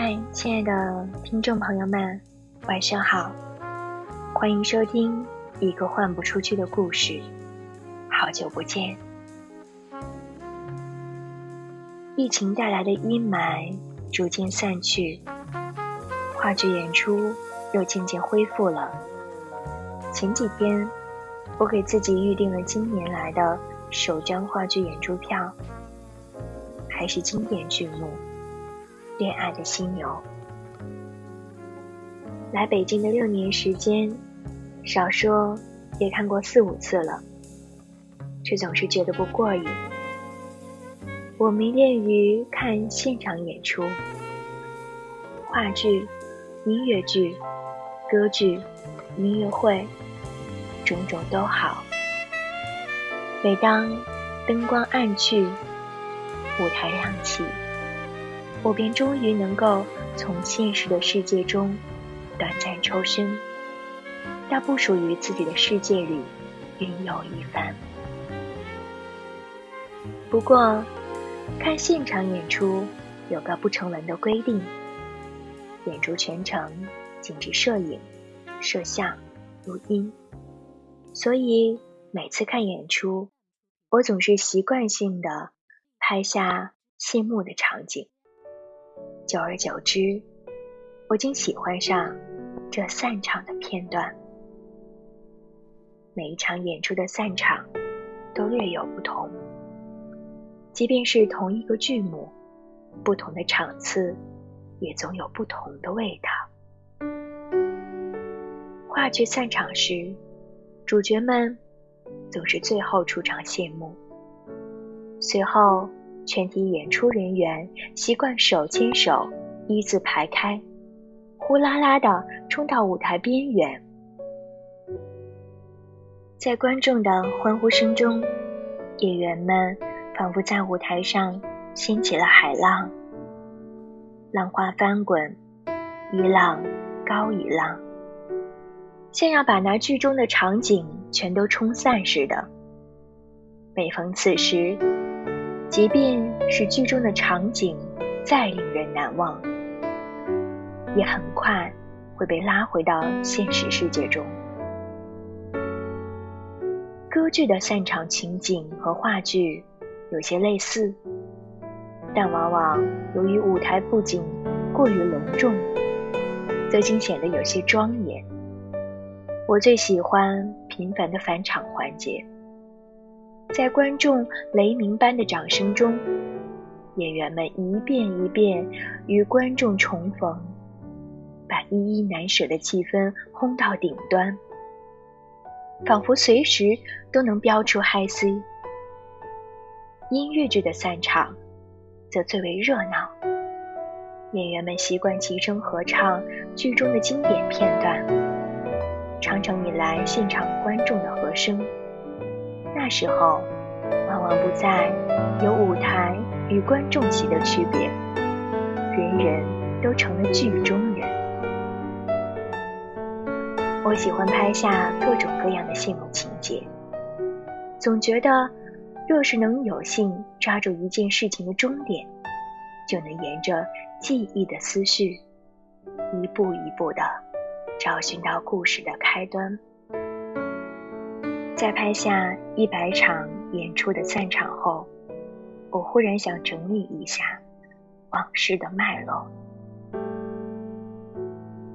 嗨亲爱的听众朋友们，晚上好，欢迎收听一个换不出去的故事。好久不见，疫情带来的阴霾逐渐散去，话剧演出又渐渐恢复了。前几天，我给自己预定了今年来的首张话剧演出票，还是经典剧目。恋爱的犀牛，来北京的六年时间，少说也看过四五次了，却总是觉得不过瘾。我迷恋于看现场演出，话剧、音乐剧、歌剧、音乐会，种种都好。每当灯光暗去，舞台亮起。我便终于能够从现实的世界中短暂抽身，到不属于自己的世界里云游一番。不过，看现场演出有个不成文的规定：演出全程禁止摄影、摄像、录音。所以每次看演出，我总是习惯性的拍下谢幕的场景。久而久之，我竟喜欢上这散场的片段。每一场演出的散场都略有不同，即便是同一个剧目，不同的场次也总有不同的味道。话剧散场时，主角们总是最后出场谢幕，随后。全体演出人员习惯手牵手，一字排开，呼啦啦的冲到舞台边缘。在观众的欢呼声中，演员们仿佛在舞台上掀起了海浪，浪花翻滚，一浪高一浪，像要把那剧中的场景全都冲散似的。每逢此时，即便是剧中的场景再令人难忘，也很快会被拉回到现实世界中。歌剧的散场情景和话剧有些类似，但往往由于舞台布景过于隆重，则竟显得有些庄严。我最喜欢频繁的返场环节。在观众雷鸣般的掌声中，演员们一遍一遍与观众重逢，把依依难舍的气氛烘到顶端，仿佛随时都能飙出嗨 C。音乐剧的散场则最为热闹，演员们习惯齐声合唱剧中的经典片段，常常引来现场观众的和声。那时候，往往不再有舞台与观众席的区别，人人都成了剧中人。我喜欢拍下各种各样的谢幕情节，总觉得，若是能有幸抓住一件事情的终点，就能沿着记忆的思绪，一步一步的找寻到故事的开端。在拍下一百场演出的散场后，我忽然想整理一下往事的脉络。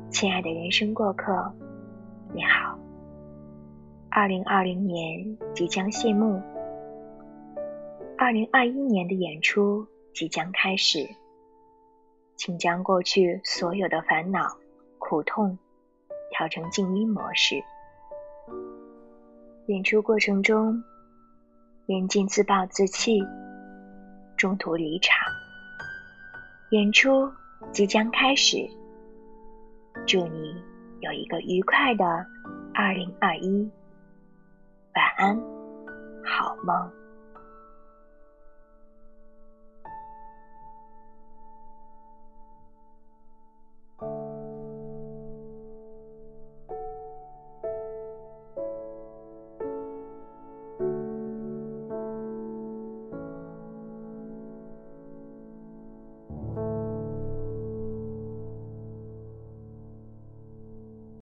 亲爱的人生过客，你好。二零二零年即将谢幕，二零二一年的演出即将开始，请将过去所有的烦恼、苦痛调成静音模式。演出过程中，严禁自暴自弃，中途离场。演出即将开始，祝你有一个愉快的二零二一，晚安，好梦。